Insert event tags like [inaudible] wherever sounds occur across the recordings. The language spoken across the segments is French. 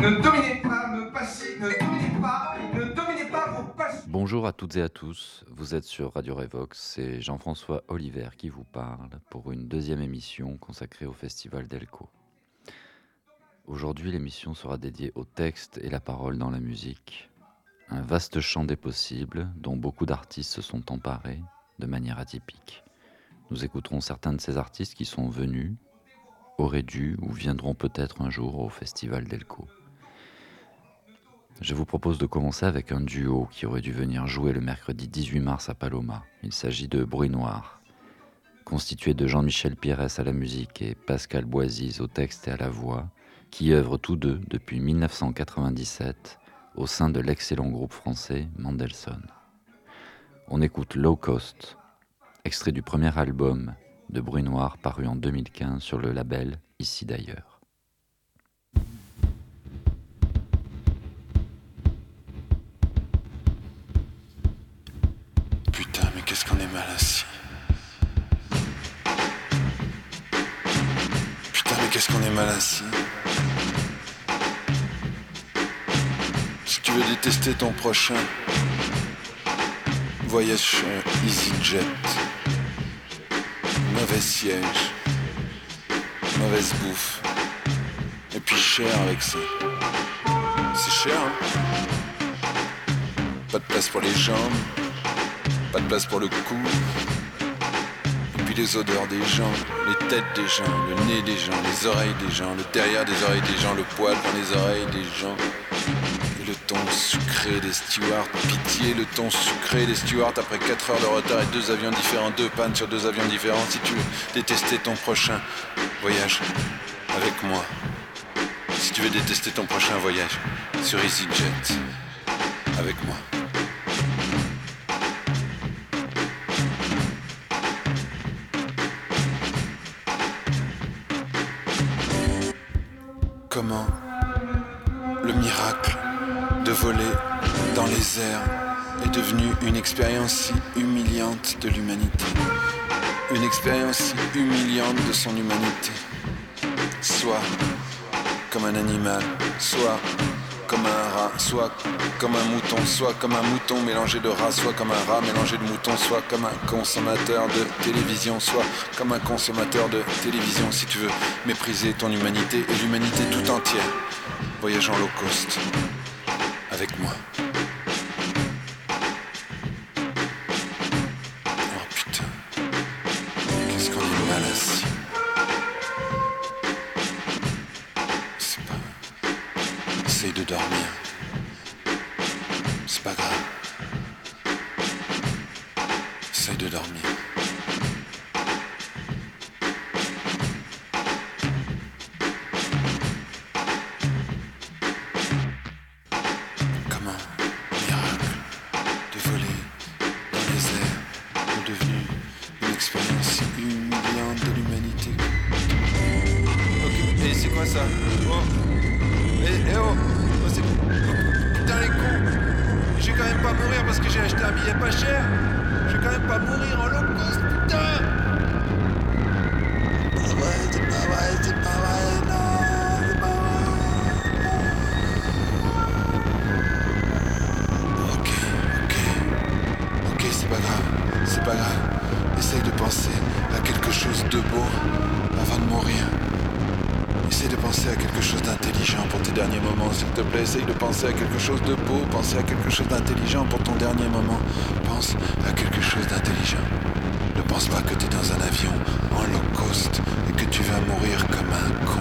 Ne dominez pas me ne dominez pas, ne dominez pas vos. Bonjour à toutes et à tous, vous êtes sur Radio Revox, c'est Jean-François Oliver qui vous parle pour une deuxième émission consacrée au Festival d'Elco. Aujourd'hui, l'émission sera dédiée au texte et la parole dans la musique. Un vaste champ des possibles dont beaucoup d'artistes se sont emparés de manière atypique. Nous écouterons certains de ces artistes qui sont venus, auraient dû ou viendront peut-être un jour au Festival d'Elco. Je vous propose de commencer avec un duo qui aurait dû venir jouer le mercredi 18 mars à Paloma. Il s'agit de Bruit Noir, constitué de Jean-Michel Pires à la musique et Pascal Boisise au texte et à la voix, qui œuvrent tous deux depuis 1997 au sein de l'excellent groupe français Mendelssohn. On écoute Low Cost, extrait du premier album de Bruit Noir paru en 2015 sur le label Ici d'ailleurs. Qu'on est mal assis. Si tu veux détester ton prochain, voyage sur EasyJet. Mauvais siège, mauvaise bouffe, et puis cher avec ça. C'est cher, hein Pas de place pour les jambes. Pas de place pour le cou. Et puis les odeurs des gens, les têtes des gens, le nez des gens, les oreilles des gens, le derrière des oreilles des gens, le poil dans les oreilles des gens. Le ton sucré des stewards, pitié le ton sucré des stewards après 4 heures de retard et deux avions différents, deux pannes sur deux avions différents. Si tu veux détester ton prochain voyage avec moi. Si tu veux détester ton prochain voyage sur EasyJet avec moi. Dans les airs est devenu une expérience si humiliante de l'humanité. Une expérience si humiliante de son humanité. Soit comme un animal, soit comme un rat, soit comme un mouton, soit comme un mouton mélangé de rat, soit comme un rat mélangé de mouton, soit comme un consommateur de télévision, soit comme un consommateur de télévision, si tu veux mépriser ton humanité et l'humanité tout entière. Voyage en low cost avec moi. De voler dans les airs devenu une expérience humiliante de l'humanité. Ok, et c'est quoi ça? Oh. Eh, oh, c'est... putain les cons. Je vais quand même pas mourir parce que j'ai acheté un billet pas cher. Je vais quand même pas mourir en low cost, putain penser à quelque chose de beau, penser à quelque chose d'intelligent pour ton dernier moment. Pense à quelque chose d'intelligent. Ne pense pas que tu es dans un avion en low cost et que tu vas mourir comme un con.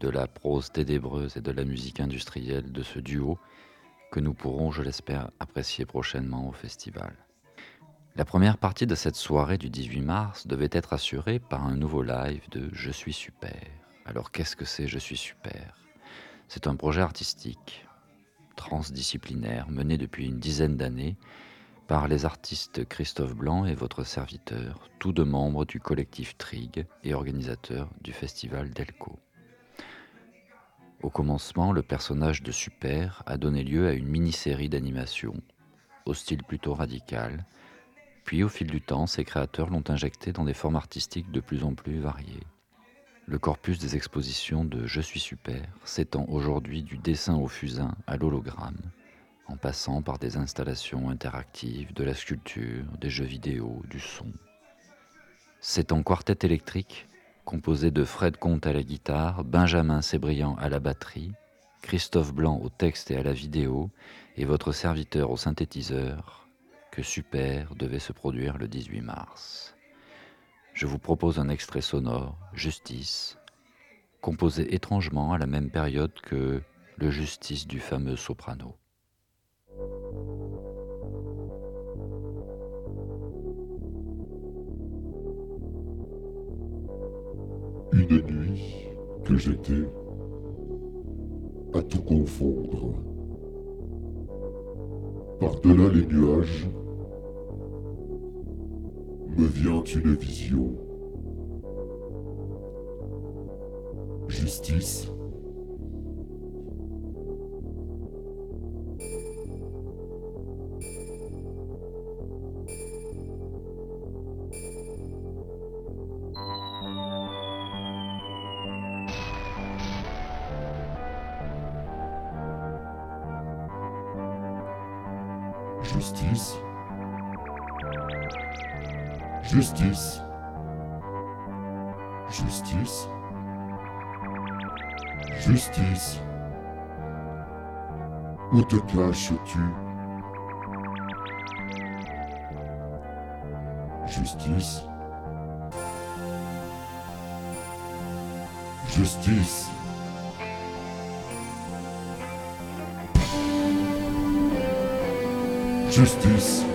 De la prose ténébreuse et de la musique industrielle de ce duo que nous pourrons, je l'espère, apprécier prochainement au festival. La première partie de cette soirée du 18 mars devait être assurée par un nouveau live de Je suis super. Alors qu'est-ce que c'est Je suis super? C'est un projet artistique, transdisciplinaire, mené depuis une dizaine d'années par les artistes Christophe Blanc et votre serviteur, tous deux membres du collectif Trig et organisateurs du festival Delco. Au commencement, le personnage de Super a donné lieu à une mini-série d'animation, au style plutôt radical, puis au fil du temps, ses créateurs l'ont injecté dans des formes artistiques de plus en plus variées. Le corpus des expositions de Je suis super s'étend aujourd'hui du dessin au fusain à l'hologramme, en passant par des installations interactives, de la sculpture, des jeux vidéo, du son. C'est en quartet électrique, composé de Fred Comte à la guitare, Benjamin Sébriand à la batterie, Christophe Blanc au texte et à la vidéo, et votre serviteur au synthétiseur, que Super devait se produire le 18 mars. Je vous propose un extrait sonore, Justice, composé étrangement à la même période que le Justice du fameux soprano. Une nuit que j'étais à tout confondre. Par-delà les nuages me vient une vision. Justice. Justice. Justice. Justice. Où te caches-tu Justice. Justice. Justice.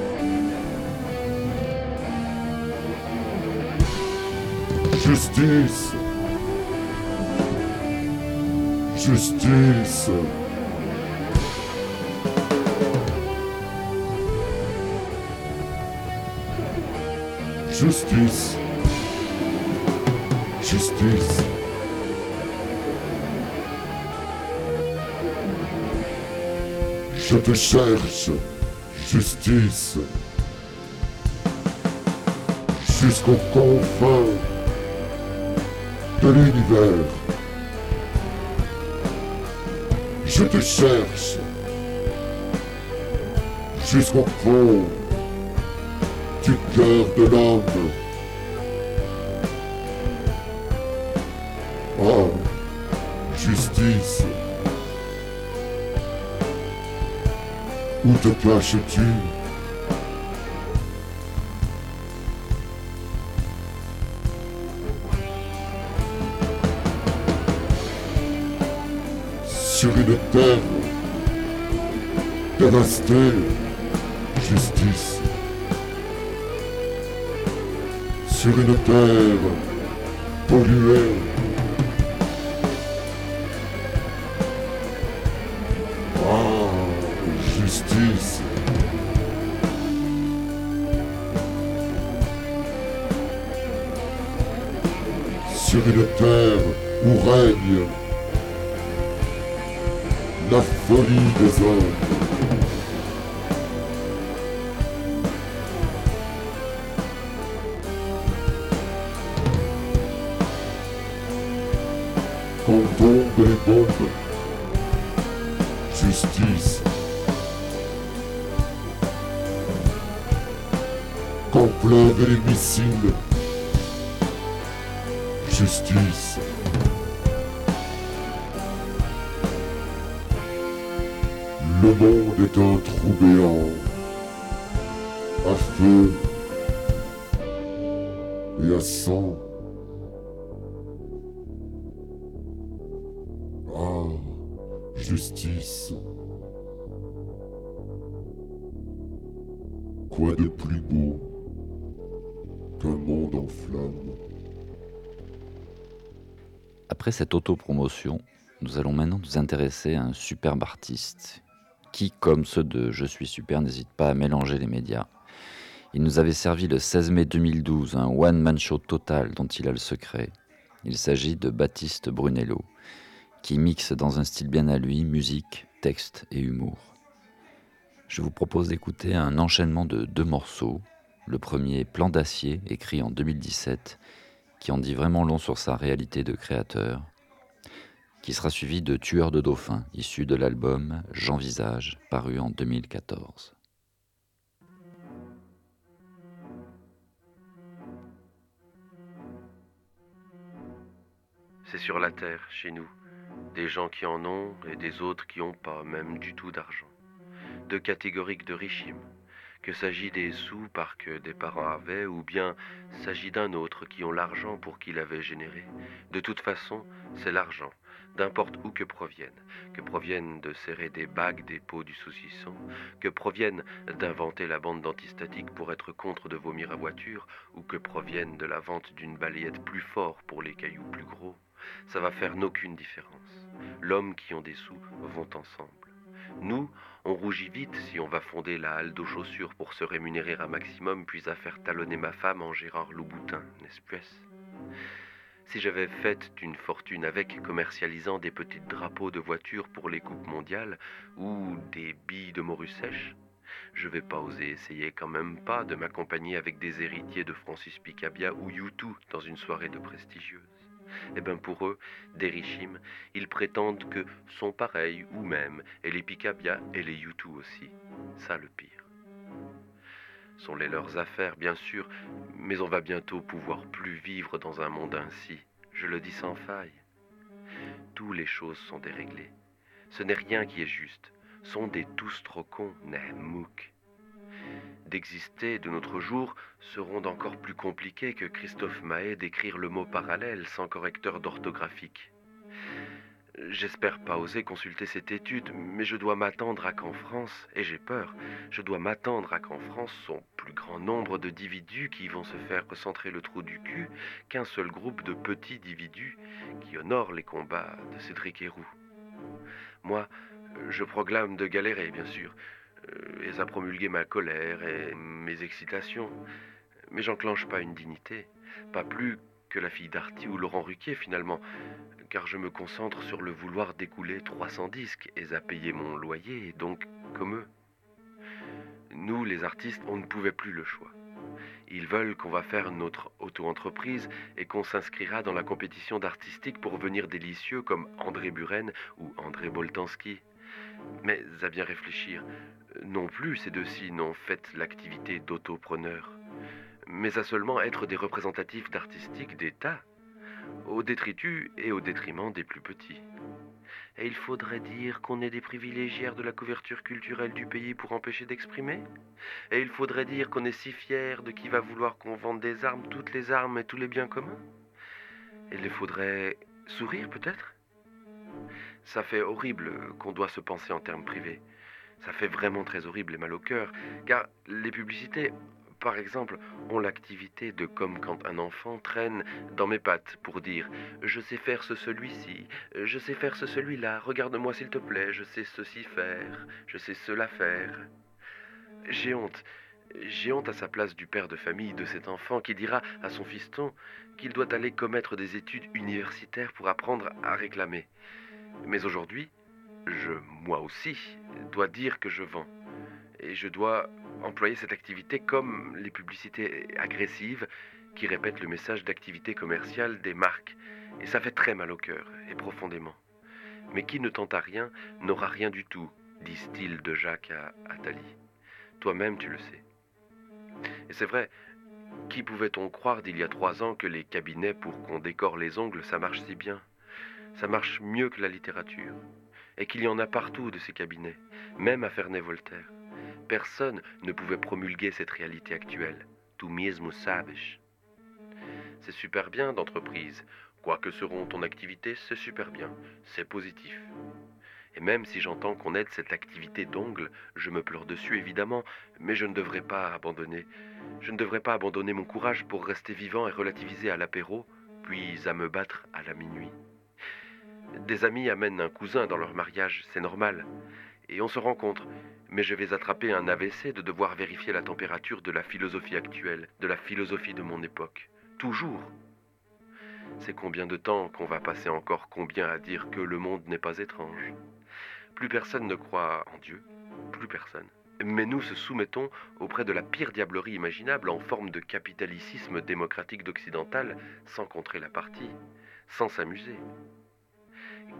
Justice. Justice. Justice. Justice. Je te cherche, justice, jusqu'aux confins l'univers. Je te cherche, jusqu'au fond du cœur de l'homme. Oh, justice. Où te caches-tu dévastée, justice. Sur une terre polluée, justice. Sur une terre où règne la folie des hommes. Cette autopromotion, nous allons maintenant nous intéresser à un superbe artiste qui, comme ceux de Je suis super, n'hésite pas à mélanger les médias. Il nous avait servi le 16 mai 2012 un one-man show total dont il a le secret. Il s'agit de Baptiste Brunello, qui mixe dans un style bien à lui musique, texte et humour. Je vous propose d'écouter un enchaînement de deux morceaux. Le premier, Plan d'acier, écrit en 2017, qui en dit vraiment long sur sa réalité de créateur, qui sera suivi de Tueur de dauphins, issu de l'album J'envisage, paru en 2014. C'est sur la terre, chez nous, des gens qui en ont et des autres qui n'ont pas même du tout d'argent. Deux catégoriques de richimes que s'agit des sous par que des parents avaient, ou bien s'agit d'un autre qui ont l'argent pour qu'il avait généré. De toute façon, c'est l'argent, d'importe où que provienne, que provienne de serrer des bagues des pots du saucisson, que provienne d'inventer la bande d'antistatique pour être contre de vomir à voiture, ou que provienne de la vente d'une balayette plus fort pour les cailloux plus gros, ça va faire aucune différence. L'homme qui ont des sous vont ensemble. Nous, on rougit vite si on va fonder la halle d'eau chaussures pour se rémunérer un maximum, puis à faire talonner ma femme en Gérard Louboutin, n'est-ce plus Si j'avais fait une fortune avec commercialisant des petits drapeaux de voitures pour les coupes mondiales ou des billes de morue sèche, je vais pas oser essayer quand même pas de m'accompagner avec des héritiers de Francis Picabia ou U2 dans une soirée de prestigieuse. Eh bien pour eux, des ils prétendent que sont pareils ou même, et les Picabia et les Yutu aussi. Ça le pire. Sont les leurs affaires, bien sûr, mais on va bientôt pouvoir plus vivre dans un monde ainsi. Je le dis sans faille. Toutes les choses sont déréglées. Ce n'est rien qui est juste. Sont des tous trop cons, n'est mouk? D'exister de notre jour seront d'encore plus compliqués que Christophe Mahé d'écrire le mot parallèle sans correcteur d'orthographique. J'espère pas oser consulter cette étude, mais je dois m'attendre à qu'en France, et j'ai peur, je dois m'attendre à qu'en France son plus grand nombre de d'individus qui vont se faire recentrer le trou du cul qu'un seul groupe de petits individus qui honorent les combats de Cédric Héroux. Moi, je proclame de galérer, bien sûr, et ça promulguer ma colère et mes excitations. Mais j'enclenche pas une dignité, pas plus que la fille d'Arty ou Laurent Ruquier finalement, car je me concentre sur le vouloir d'écouler 300 disques et à payer mon loyer, donc comme eux. Nous, les artistes, on ne pouvait plus le choix. Ils veulent qu'on va faire notre auto-entreprise et qu'on s'inscrira dans la compétition d'artistique pour venir délicieux comme André Buren ou André Boltanski. Mais à bien réfléchir, non plus ces deux-ci n'ont fait l'activité d'autopreneur, mais à seulement être des représentatifs d'artistique d'État, au détritus et au détriment des plus petits. Et il faudrait dire qu'on est des privilégiés de la couverture culturelle du pays pour empêcher d'exprimer? Et il faudrait dire qu'on est si fier de qui va vouloir qu'on vende des armes, toutes les armes et tous les biens communs? Il faudrait sourire peut-être? Ça fait horrible qu'on doit se penser en termes privés. Ça fait vraiment très horrible et mal au cœur, car les publicités, par exemple, ont l'activité de comme quand un enfant traîne dans mes pattes pour dire Je sais faire ce celui-ci, je sais faire ce celui-là, regarde-moi s'il te plaît, je sais ceci faire, je sais cela faire. J'ai honte. J'ai honte à sa place du père de famille de cet enfant qui dira à son fiston qu'il doit aller commettre des études universitaires pour apprendre à réclamer. Mais aujourd'hui, je, moi aussi, dois dire que je vends. Et je dois employer cette activité comme les publicités agressives qui répètent le message d'activité commerciale des marques. Et ça fait très mal au cœur, et profondément. Mais qui ne tente à rien n'aura rien du tout, disent-ils de Jacques à Athalie. Toi-même, tu le sais. Et c'est vrai, qui pouvait-on croire d'il y a trois ans que les cabinets pour qu'on décore les ongles, ça marche si bien? Ça marche mieux que la littérature et qu'il y en a partout de ces cabinets, même à Ferney-Voltaire. Personne ne pouvait promulguer cette réalité actuelle. Tu mismo sabes. C'est super bien d'entreprise. Quoi que seront ton activité, c'est super bien. C'est positif. Et même si j'entends qu'on aide cette activité d'ongle, je me pleure dessus évidemment, mais je ne devrais pas abandonner. Je ne devrais pas abandonner mon courage pour rester vivant et relativiser à l'apéro, puis à me battre à la minuit. Des amis amènent un cousin dans leur mariage, c'est normal. Et on se rencontre, mais je vais attraper un AVC de devoir vérifier la température de la philosophie actuelle, de la philosophie de mon époque. Toujours. C'est combien de temps qu'on va passer encore combien à dire que le monde n'est pas étrange? Plus personne ne croit en Dieu, plus personne. Mais nous se soumettons auprès de la pire diablerie imaginable en forme de capitalicisme démocratique d'occidental sans contrer la partie, sans s'amuser.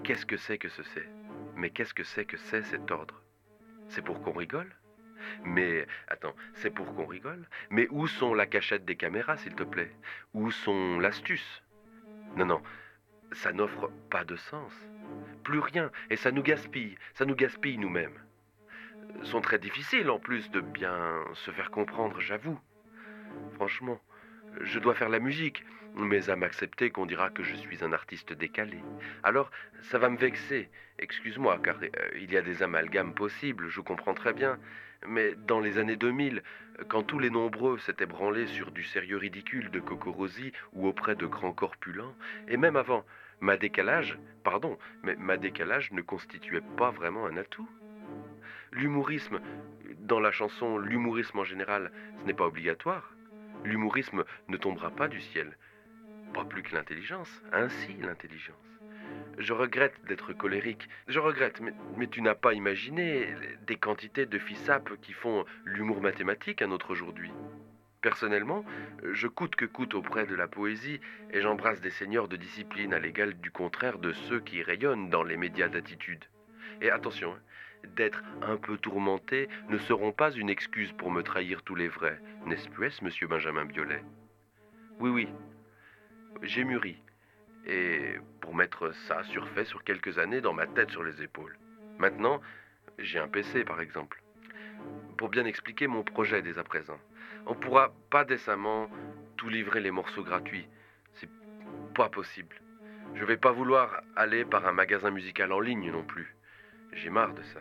Qu'est-ce que c'est que ce c'est? Mais qu'est-ce que c'est que c'est cet ordre? C'est pour qu'on rigole? Mais attends, c'est pour qu'on rigole? Mais où sont la cachette des caméras, s'il te plaît? Où sont l'astuce? Non, non, ça n'offre pas de sens. Plus rien, et ça nous gaspille, ça nous gaspille nous-mêmes. Sont très difficiles en plus de bien se faire comprendre, j'avoue. Franchement, je dois faire la musique, mais à m'accepter qu'on dira que je suis un artiste décalé. Alors, ça va me vexer. Excuse-moi, car euh, il y a des amalgames possibles, je comprends très bien. Mais dans les années 2000, quand tous les nombreux s'étaient branlés sur du sérieux ridicule de Cocorosi ou auprès de grands corpulents, et même avant, ma décalage, pardon, mais ma décalage ne constituait pas vraiment un atout. L'humorisme, dans la chanson, l'humorisme en général, ce n'est pas obligatoire. L'humorisme ne tombera pas du ciel. Pas plus que l'intelligence, ainsi l'intelligence. Je regrette d'être colérique, je regrette, mais, tu n'as pas imaginé des quantités de fissapes qui font l'humour mathématique à notre aujourd'hui. Personnellement, je coûte que coûte auprès de la poésie et j'embrasse des seigneurs de discipline à l'égal du contraire de ceux qui rayonnent dans les médias d'attitude. Et attention, hein, d'être un peu tourmenté ne seront pas une excuse pour me trahir tous les vrais, n'est-ce plus, monsieur Benjamin Biolay? Oui, oui, j'ai mûri, et pour mettre ça surfait sur quelques années dans ma tête sur les épaules. Maintenant, j'ai un PC par exemple. Pour bien expliquer mon projet dès à présent, on pourra pas décemment tout livrer les morceaux gratuits. C'est pas possible. Je vais pas vouloir aller par un magasin musical en ligne non plus. J'ai marre de ça.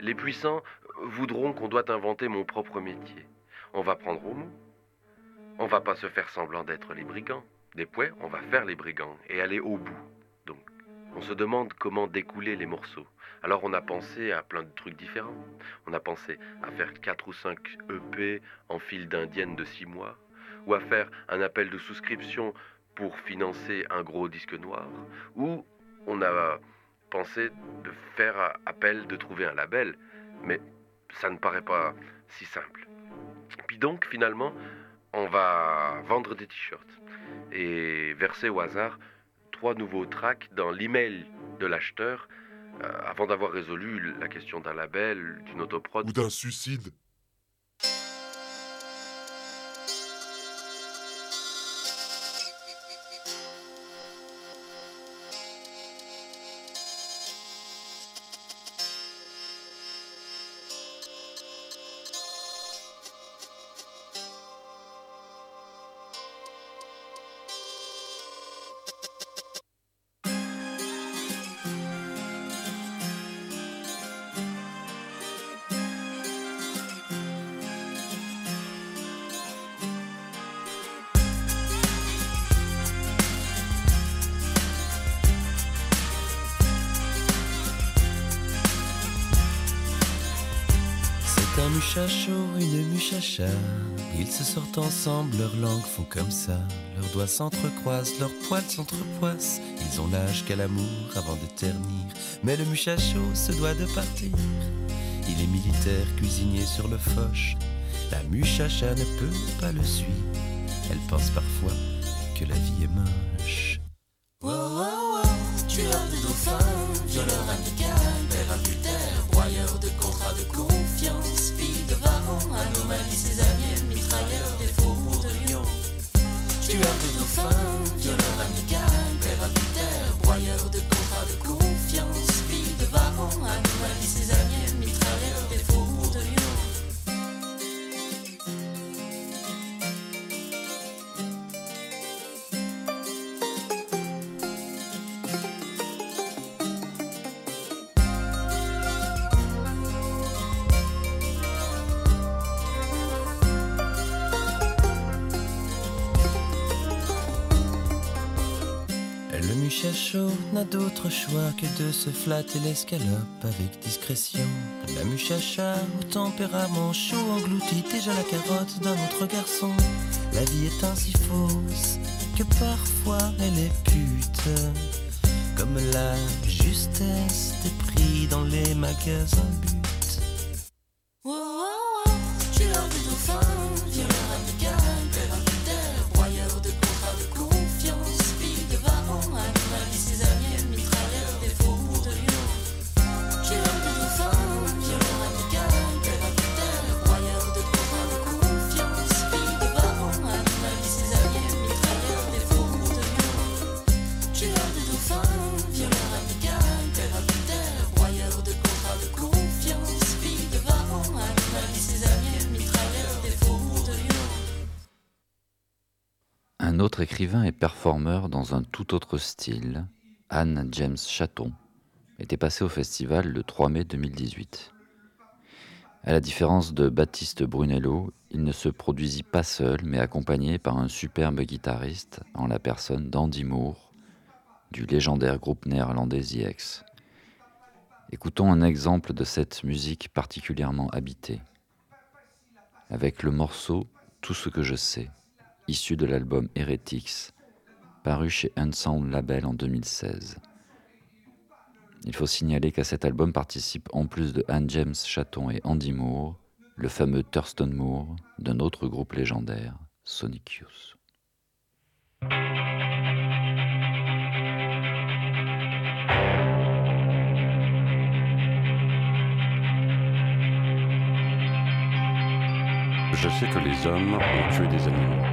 Les puissants voudront qu'on doit inventer mon propre métier. On va prendre au mot. On va pas se faire semblant d'être les brigands. Des points, on va faire les brigands et aller au bout. Donc, on se demande comment découler les morceaux. Alors on a pensé à plein de trucs différents. On a pensé à faire 4 ou 5 EP en file d'indienne de 6 mois, ou à faire un appel de souscription pour financer un gros disque noir, ou on a de faire appel de trouver un label, mais ça ne paraît pas si simple. Puis donc, finalement, on va vendre des t-shirts et verser au hasard trois nouveaux tracks dans l'email de l'acheteur euh, avant d'avoir résolu la question d'un label, d'une autoprod. Ou d'un suicide. Une muchacha. Ils se sortent ensemble, leurs langues font comme ça. Leurs doigts s'entrecroisent, leurs poils s'entrepoissent. Ils ont l'âge qu'à l'amour avant de ternir. Mais le muchacho se doit de partir. Il est militaire, cuisinier sur le foch. La muchacha ne peut pas le suivre. Elle pense parfois que la vie est moche. Choix que de se flatter l'escalope avec discrétion. La muchacha au tempérament chaud engloutit déjà la carotte d'un autre garçon. La vie est ainsi fausse que parfois elle est pute. Comme la justesse des prix dans les magasins écrivain et performeur dans un tout autre style, Anne James Chaton, était passé au festival le 3 mai 2018. À la différence de Baptiste Brunello, il ne se produisit pas seul, mais accompagné par un superbe guitariste en la personne d'Andy Moore, du légendaire groupe néerlandais The. Écoutons un exemple de cette musique particulièrement habitée, avec le morceau Tout ce que je sais, issu de l'album Heretics, paru chez Unsound Label en 2016. Il faut signaler qu'à cet album participent en plus de Anne James Chaton et Andy Moore, le fameux Thurston Moore d'un autre groupe légendaire, Sonic Youth. Je sais que les hommes ont tué des animaux.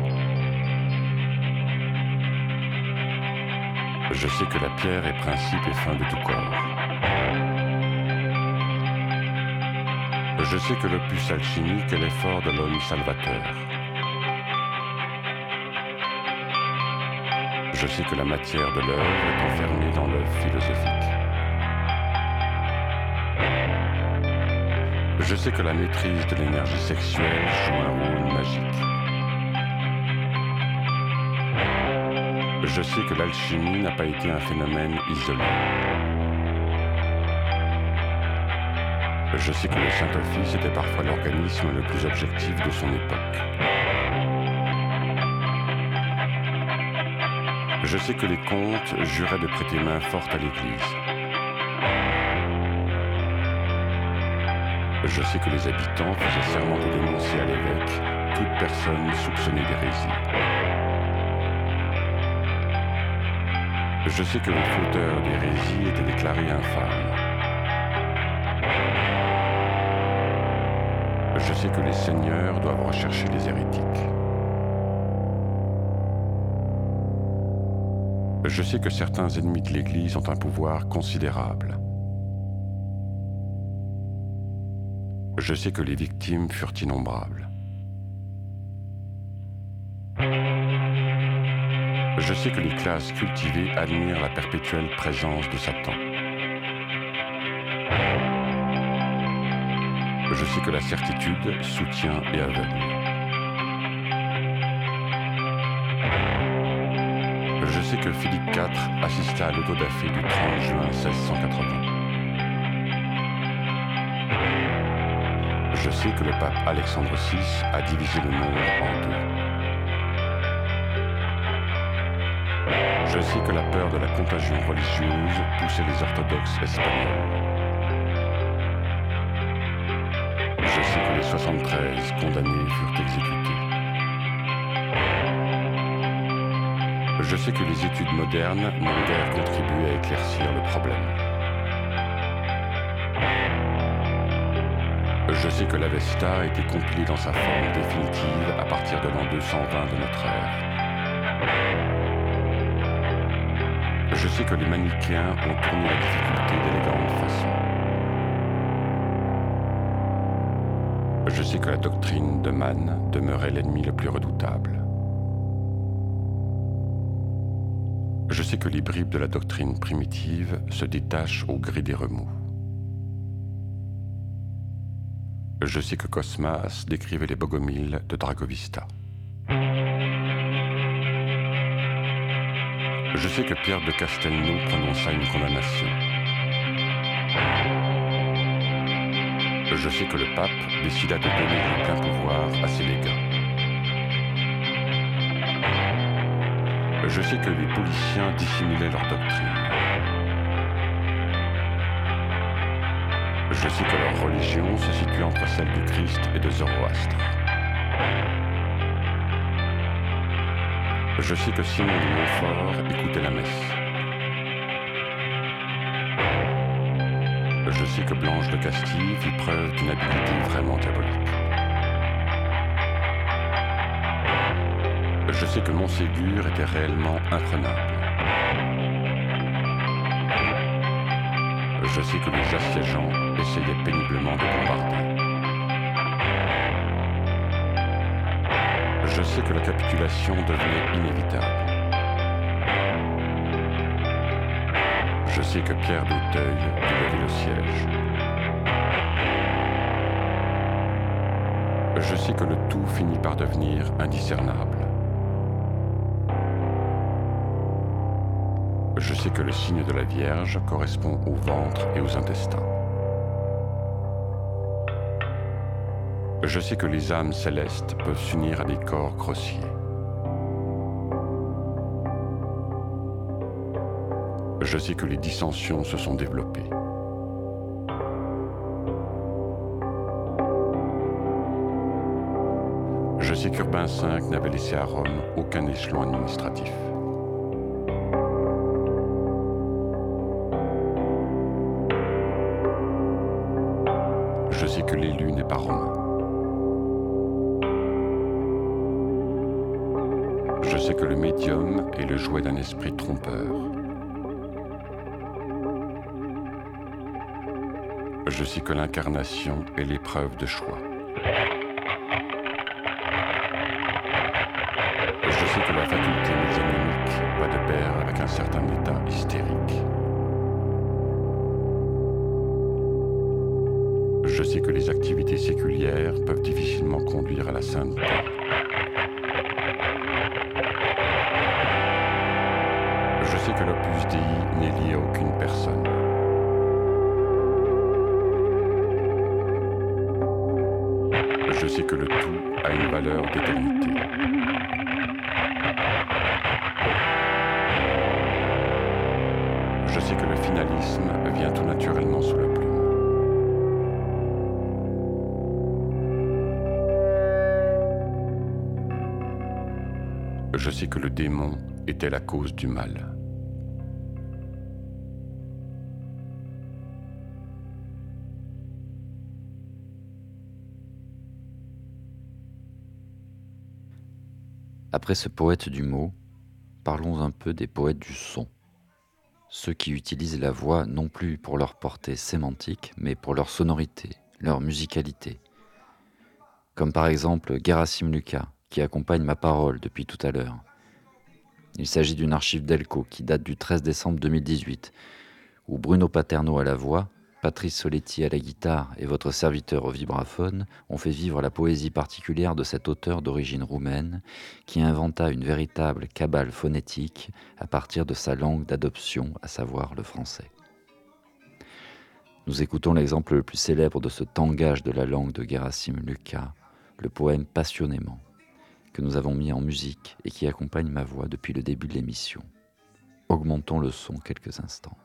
Je sais que la pierre est principe et fin de tout corps. Je sais que l'opus alchimique est l'effort de l'homme salvateur. Je sais que la matière de l'œuvre est enfermée dans l'œuvre philosophique. Je sais que la maîtrise de l'énergie sexuelle joue un rôle magique. Je sais que l'alchimie n'a pas été un phénomène isolé. Je sais que le Saint-Office était parfois l'organisme le plus objectif de son époque. Je sais que les comtes juraient de prêter main forte à l'Église. Je sais que les habitants faisaient serment de dénoncer à l'évêque toute personne soupçonnée d'hérésie. Je sais que les fauteurs d'hérésie étaient déclarés infâmes. Je sais que les seigneurs doivent rechercher les hérétiques. Je sais que certains ennemis de l'Église ont un pouvoir considérable. Je sais que les victimes furent innombrables. Je sais que les classes cultivées admirent la perpétuelle présence de Satan. Je sais que la certitude soutient et aveugle. Je sais que Philippe IV assista à l'autodafé du 30 juin 1680. Je sais que le pape Alexandre VI a divisé le monde en deux. Je sais que la peur de la contagion religieuse poussait les orthodoxes espagnols. Je sais que les 73 condamnés furent exécutés. Je sais que les études modernes n'ont guère contribué à éclaircir le problème. Je sais que l'Avesta a été compilée dans sa forme définitive à partir de l'an 220 de notre ère. Je sais que les manichéens ont tourné la difficulté d'élégante façon. Je sais que la doctrine de Mann demeurait l'ennemi le plus redoutable. Je sais que les bribes de la doctrine primitive se détachent au gré des remous. Je sais que Cosmas décrivait les bogomiles de Dragovista. Je sais que Pierre de Castelnau prononça une condamnation. Je sais que le pape décida de donner le plein pouvoir à ses légats. Je sais que les policiers dissimulaient leur doctrine. Je sais que leur religion se situe entre celle du Christ et de Zoroastre. Je sais que Simon de Montfort écoutait la messe. Je sais que Blanche de Castille fit preuve d'une habileté vraiment diabolique. Je sais que Montségur était réellement imprenable. Je sais que les assiégeants essayaient péniblement de bombarder. Je sais que la capitulation devenait inévitable. Je sais que Pierre d'Auteuil dut lever le siège. Je sais que le tout finit par devenir indiscernable. Je sais que le signe de la Vierge correspond au ventre et aux intestins. Je sais que les âmes célestes peuvent s'unir à des corps grossiers. Je sais que les dissensions se sont développées. Je sais qu'Urbain V n'avait laissé à Rome aucun échelon administratif. Je sais que l'élu n'est pas romain. Je sais que le médium est le jouet d'un esprit trompeur. Je sais que l'incarnation est l'épreuve de choix. Je sais que le démon était la cause du mal. Après ce poète du mot, parlons un peu des poètes du son. Ceux qui utilisent la voix non plus pour leur portée sémantique, mais pour leur sonorité, leur musicalité. Comme par exemple Gerasim Lucas, qui accompagne ma parole depuis tout à l'heure. Il s'agit d'une archive d'Elco qui date du 13 décembre 2018, où Bruno Paterno à la voix, Patrice Soletti à la guitare et votre serviteur au vibraphone ont fait vivre la poésie particulière de cet auteur d'origine roumaine qui inventa une véritable cabale phonétique à partir de sa langue d'adoption, à savoir le français. Nous écoutons l'exemple le plus célèbre de ce tangage de la langue de Gerasim Lucas, le poème Passionnément, que nous avons mis en musique et qui accompagne ma voix depuis le début de l'émission. Augmentons le son quelques instants.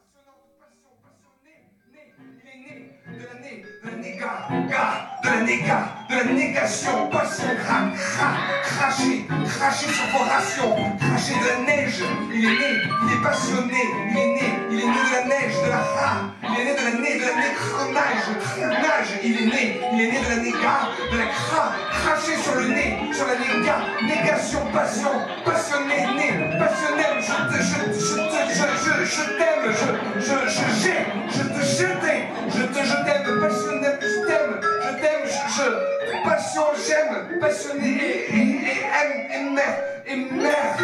De la néga, de la négation, passion, cra, cra, cracher, cracher sur vos rations, cracher de la neige. Il est né, il est passionné, il est né, il est né de la neige, de la ra, il est né de la né, de la nécronage, cronage, il est né, il est né de la néga, de la cra, cracher sur le nez, sur la néga, négation, passion, passionné, né, passionnel, je te, je, je je, je, je t'aime, je, je, je, j'ai, je te jetais, je te, je t'aime, passionné, je t'aime, je t'aime, je, je, passion, j'aime, passionné, et, et, et aime, et mère,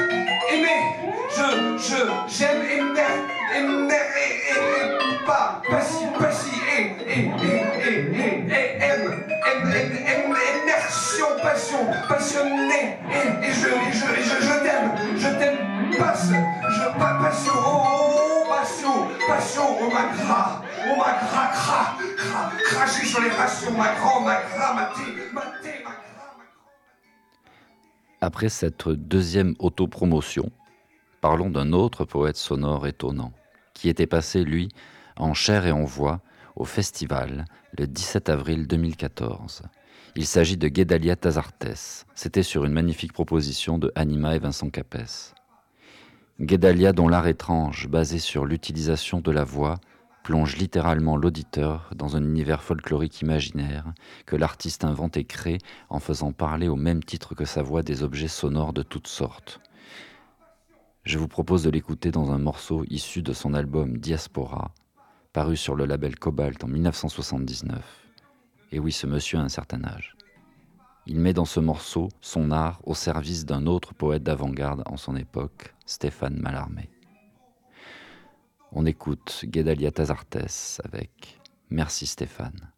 aimer, je, je, j'aime, et mère, et et, et, pas, passi, passi, et, et, et, et, et, et aime, aime, aime, immersion, passion, passionné, et, et je, et je, et je, je t'aime, je t'aime, passe, je pas passion, oh, passion, passion, oh ma oh ma Après cette deuxième autopromotion, parlons d'un autre poète sonore étonnant, qui était passé, lui, en chair et en voix, au festival le 17 avril 2014. Il s'agit de Guédalia Tazartes. C'était sur une magnifique proposition de Anima et Vincent Capès. Guédalia, dont l'art étrange, basé sur l'utilisation de la voix, plonge littéralement l'auditeur dans un univers folklorique imaginaire que l'artiste invente et crée en faisant parler au même titre que sa voix des objets sonores de toutes sortes. Je vous propose de l'écouter dans un morceau issu de son album Diaspora, paru sur le label Cobalt en 1979. Et oui, ce monsieur a un certain âge. Il met dans ce morceau son art au service d'un autre poète d'avant-garde en son époque, Stéphane Mallarmé. On écoute Guédalia Tazartes avec Merci Stéphane.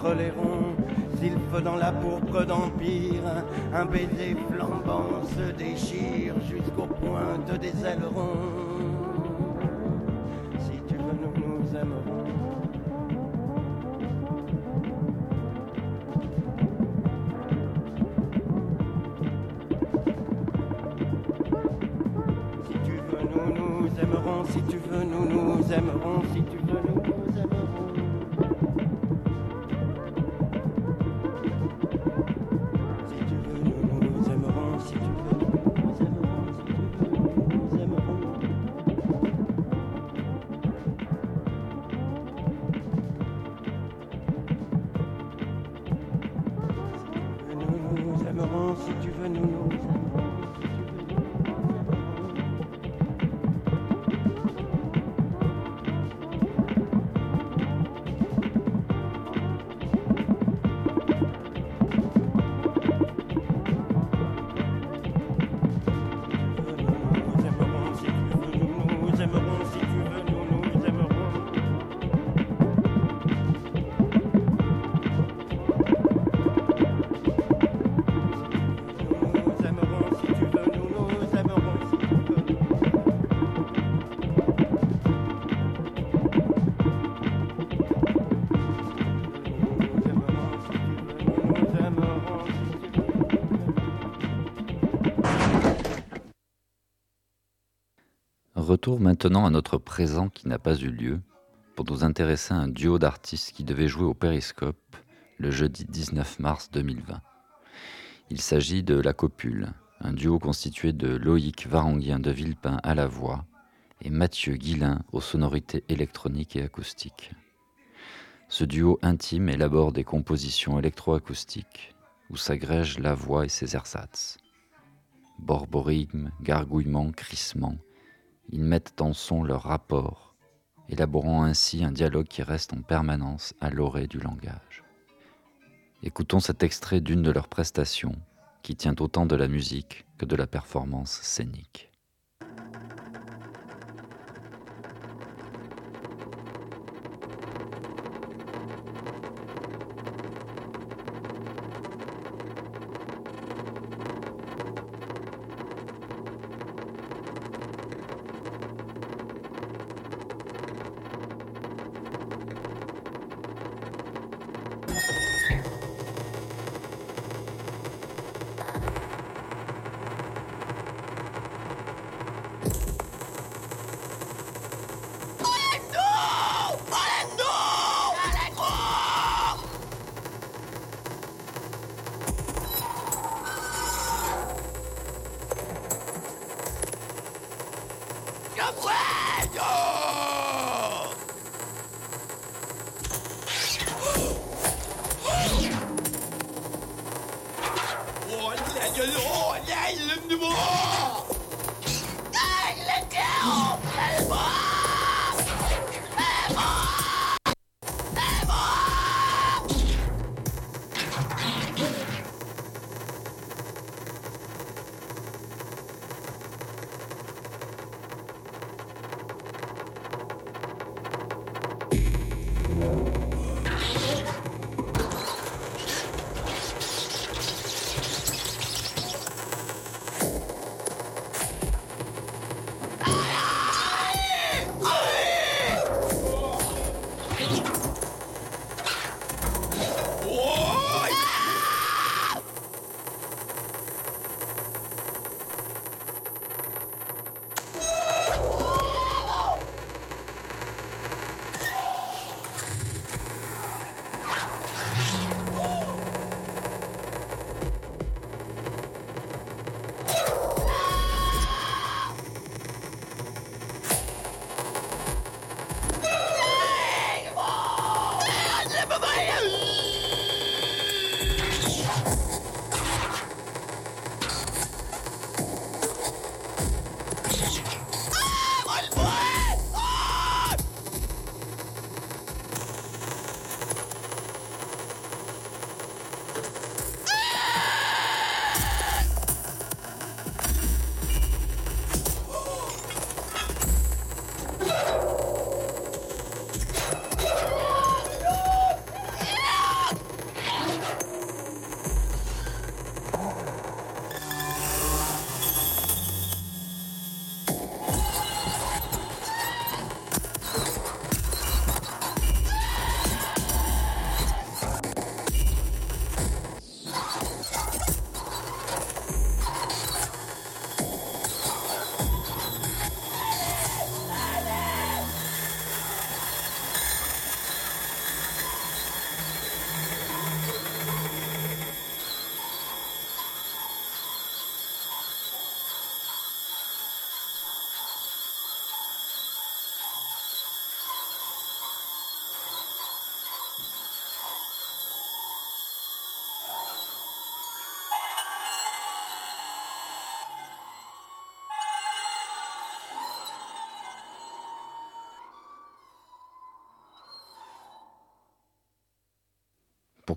Entre les ronds, dans la pourpre d'empire, un baiser flambant se déchire jusqu'aux pointes des ailerons. Maintenant à notre présent qui n'a pas eu lieu pour nous intéresser à un duo d'artistes qui devait jouer au Périscope le jeudi 19 mars 2020. Il s'agit de La Copule, un duo constitué de Loïc Varanguien de Villepin à la voix et Mathieu Guillain aux sonorités électroniques et acoustiques. Ce duo intime élabore des compositions électroacoustiques où s'agrègent la voix et ses ersatz. Borborigmes, gargouillements, crissements, ils mettent en son leur rapport, élaborant ainsi un dialogue qui reste en permanence à l'orée du langage. Écoutons cet extrait d'une de leurs prestations, qui tient autant de la musique que de la performance scénique.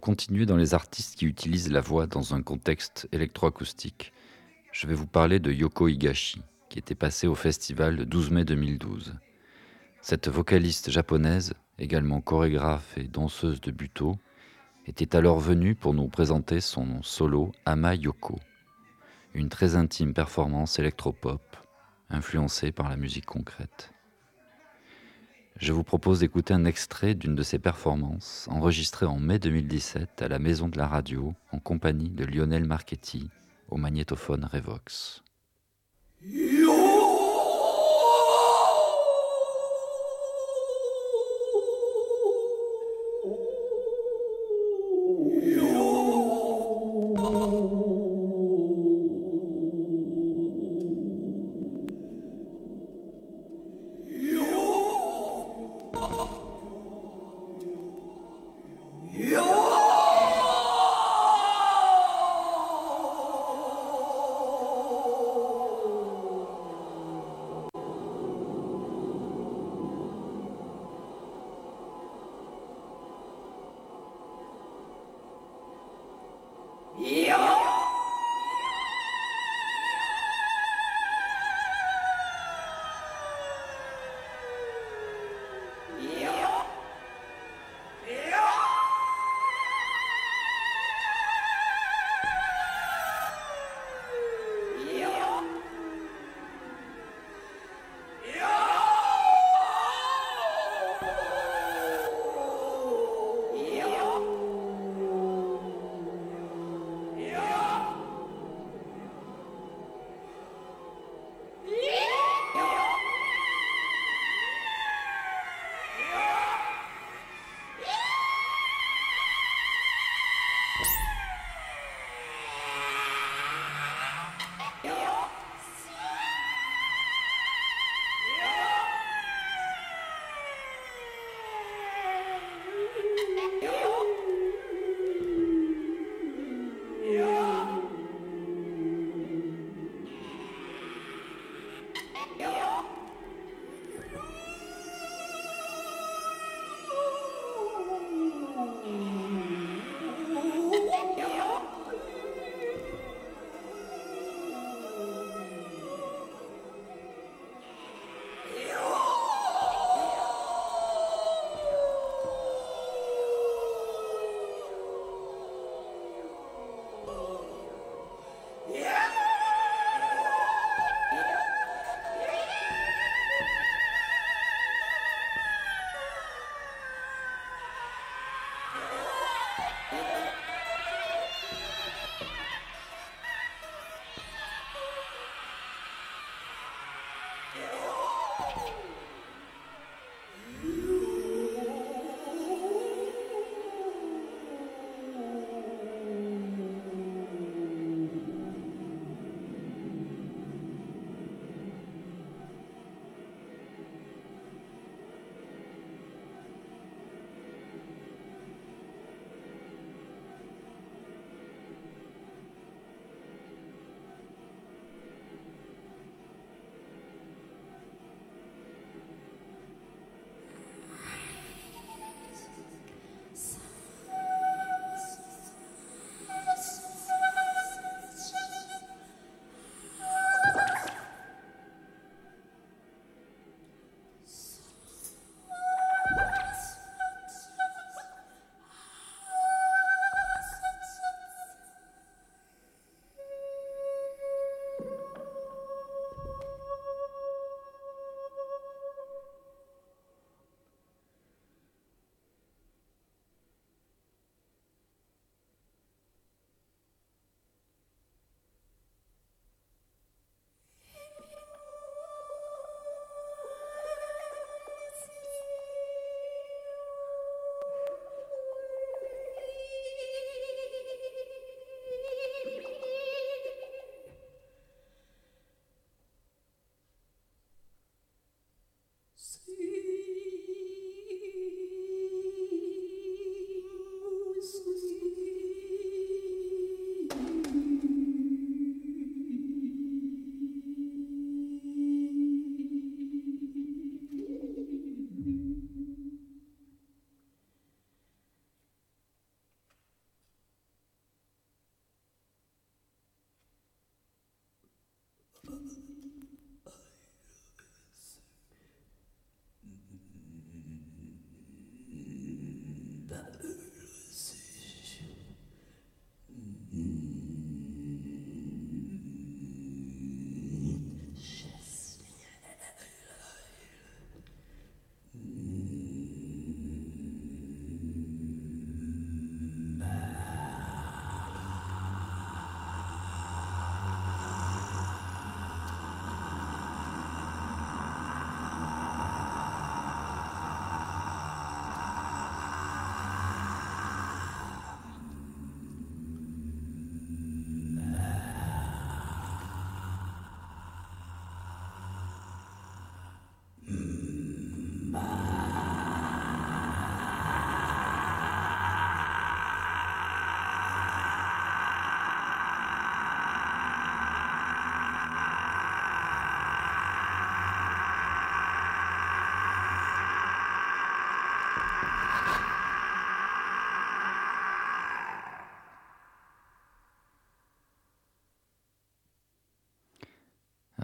Continuer dans les artistes qui utilisent la voix dans un contexte électroacoustique, je vais vous parler de Yoko Higashi, qui était passée au festival le 12 mai 2012. Cette vocaliste japonaise, également chorégraphe et danseuse de buto, était alors venue pour nous présenter son solo Ama Yoko, une très intime performance électropop influencée par la musique concrète. Je vous propose d'écouter un extrait d'une de ses performances enregistrée en mai 2017 à la Maison de la Radio en compagnie de Lionel Marchetti au magnétophone Revox.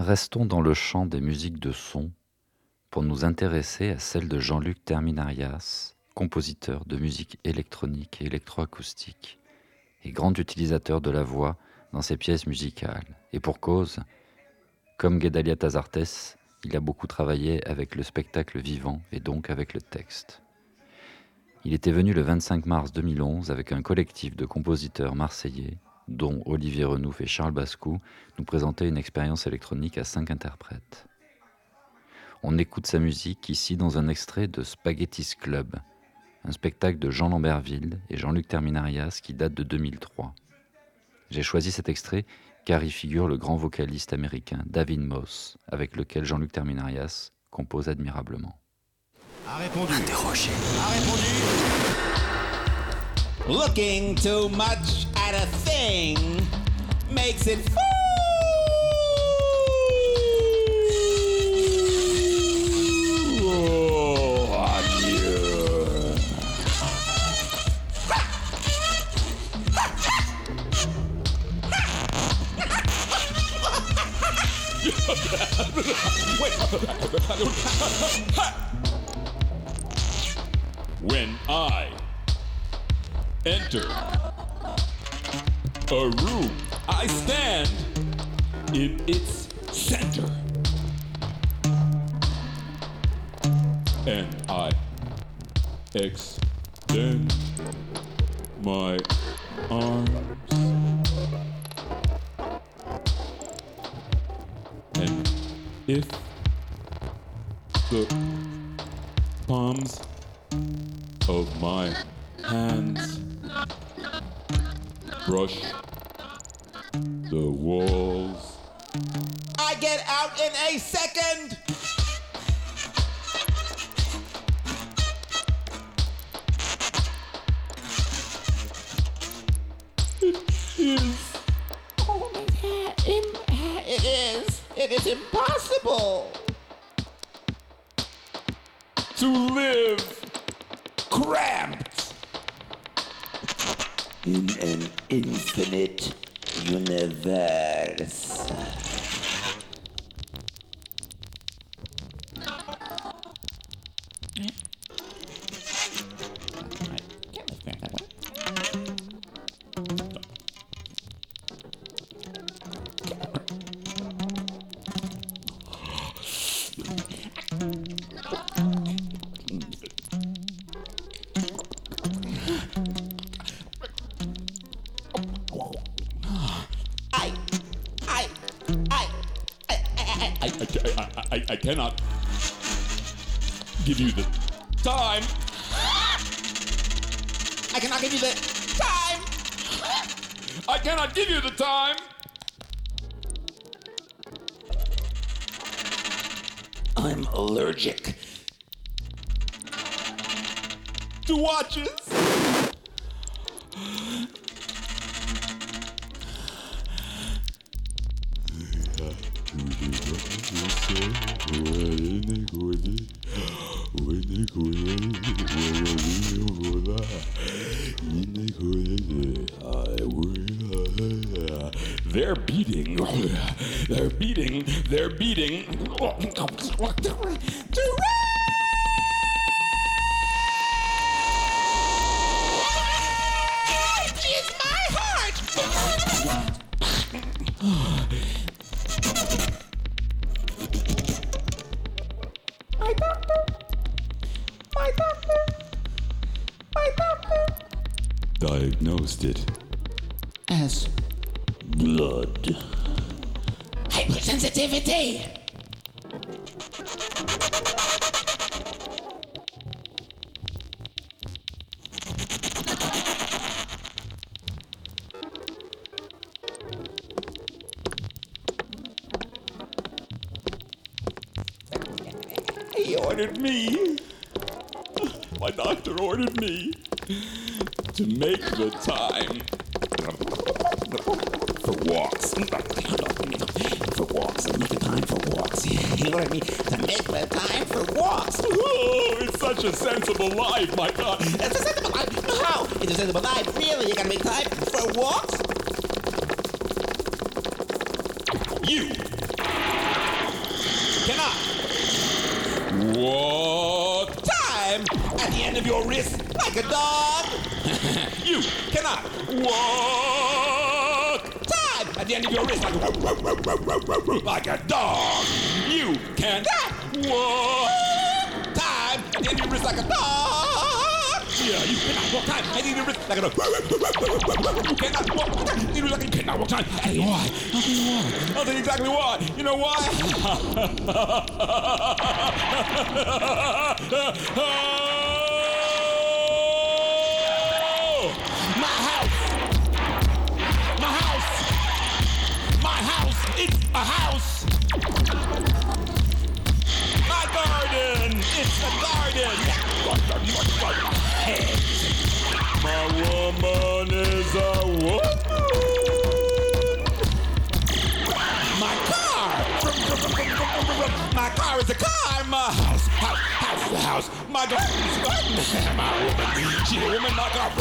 Restons dans le champ des musiques de son pour nous intéresser à celle de Jean-Luc Terminarias, compositeur de musique électronique et électroacoustique, et grand utilisateur de la voix dans ses pièces musicales. Et pour cause, comme Guedalia Tazartes, il a beaucoup travaillé avec le spectacle vivant et donc avec le texte. Il était venu le 25 mars 2011 avec un collectif de compositeurs marseillais, dont Olivier Renouf et Charles Bascou, nous présenter une expérience électronique à cinq interprètes. On écoute sa musique ici dans un extrait de Spaghetti's Club, un spectacle de Jean Lambertville et Jean-Luc Terminarias qui date de 2003. J'ai choisi cet extrait car y figure le grand vocaliste américain David Moss, avec lequel Jean-Luc Terminarias compose admirablement. A répondu. Interrogé. A répondu. Looking too much at a thing makes it fool. Adieu. [laughs] When I enter a room, I stand in its center. And I extend my arms. And if the I cannot give you the time. I cannot give you the time. I'm allergic. To watches. The time for walks. [laughs] For walks. I make a time for walks. [laughs] You know what I mean? to make the time for walks. Oh, it's such a sensible life, my God. It's a sensible life. How? It's a sensible life. Really? You gotta make time for walks? You at the end of your wrist like a dog. you cannot walk time at the end of your wrist like, like a dog. You cannot walk time at the end of your wrist like a dog. Yeah, you cannot walk time at the end of your wrist like a dog. You cannot walk time. You like you cannot walk time. You why. I'll tell you why. I'll tell you exactly why. You know why? A house. My garden. It's a garden. My woman is a woman. My car. My car is a car. My house. House. House. House. My garden is a garden. My woman. She's a woman. My car.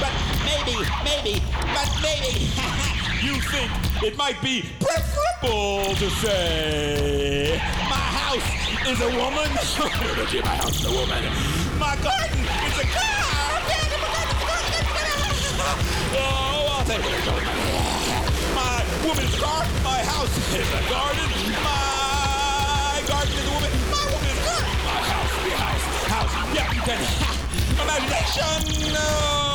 But maybe, maybe, but maybe. [laughs] you think it might be preferable to say my house is a woman? [laughs] my house is a woman. My garden is a car. Oh, I'll woman's car. My house is a garden. My garden is a woman. My woman is a garden. My house, the house, house. Yeah, you can. [laughs] Imagination. No.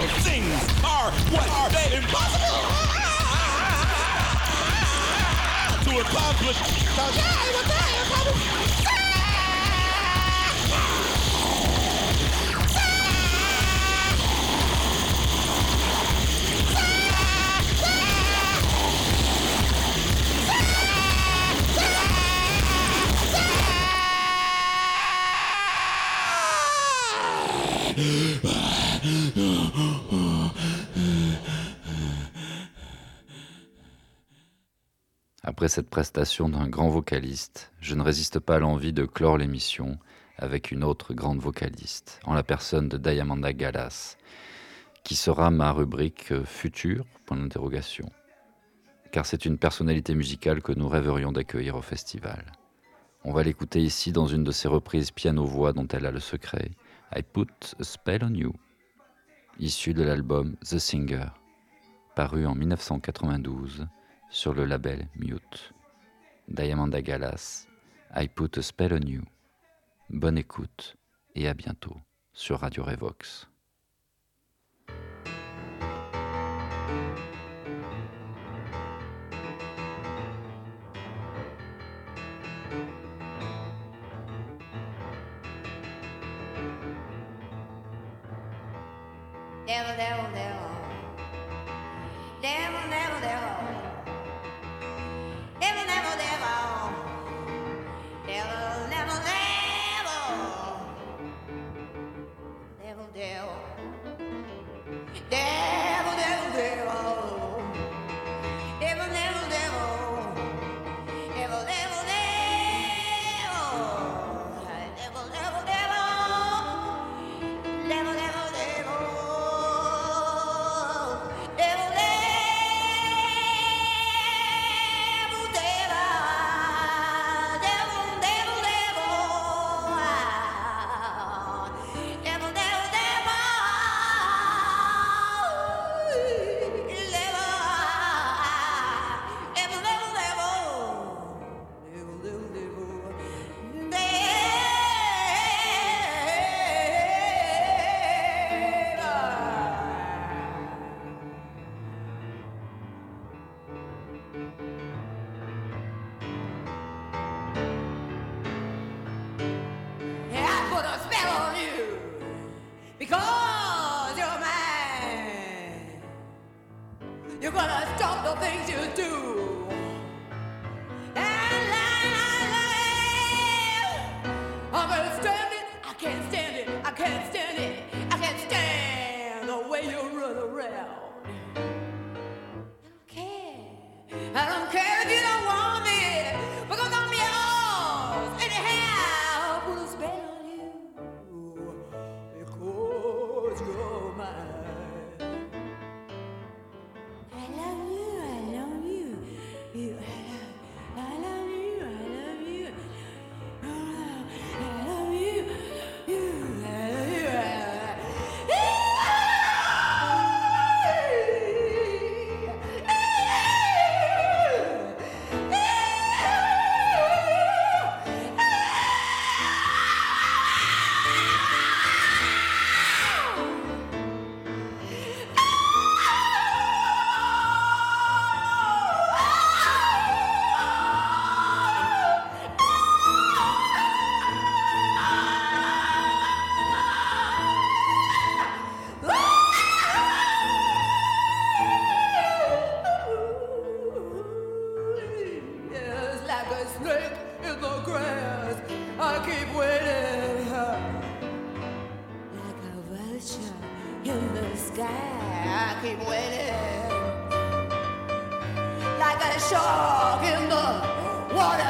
Things are what are they impossible [laughs] to accomplish. Après cette prestation d'un grand vocaliste, je ne résiste pas à l'envie de clore l'émission avec une autre grande vocaliste, en la personne de Diamanda Galas, qui sera ma rubrique future, point d'interrogation. Car c'est une personnalité musicale que nous rêverions d'accueillir au festival. On va l'écouter ici dans une de ses reprises piano-voix dont elle a le secret, I Put a Spell on You, issu de l'album The Singer, paru en 1992 sur le label Mute. Diamanda Galas, I Put a Spell on You. Bonne écoute et à bientôt sur Radio Revox. I keep waiting. Like a shark in the water,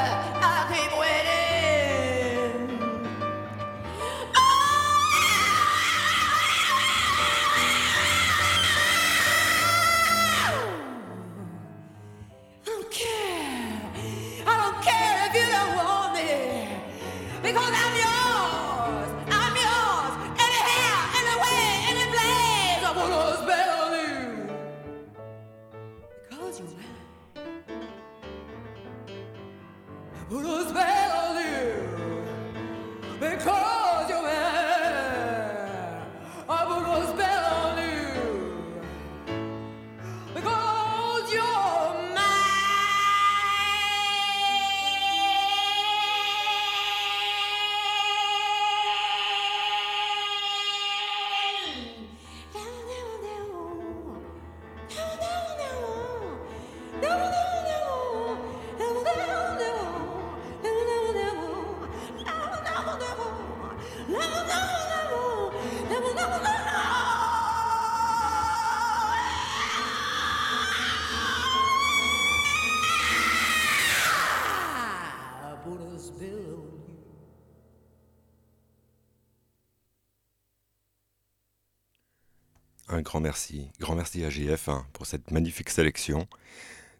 merci, grand merci à GF1 pour cette magnifique sélection.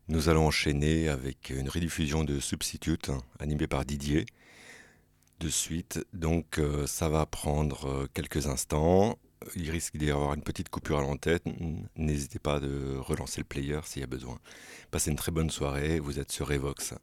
Nous allons enchaîner avec une rediffusion de Substitute hein, animée par Didier. De suite, donc euh, ça va prendre euh, quelques instants. Il risque d'y avoir une petite coupure à l'antenne. N'hésitez pas de relancer le player s'il y a besoin. Passez une très bonne soirée. Vous êtes sur Evox.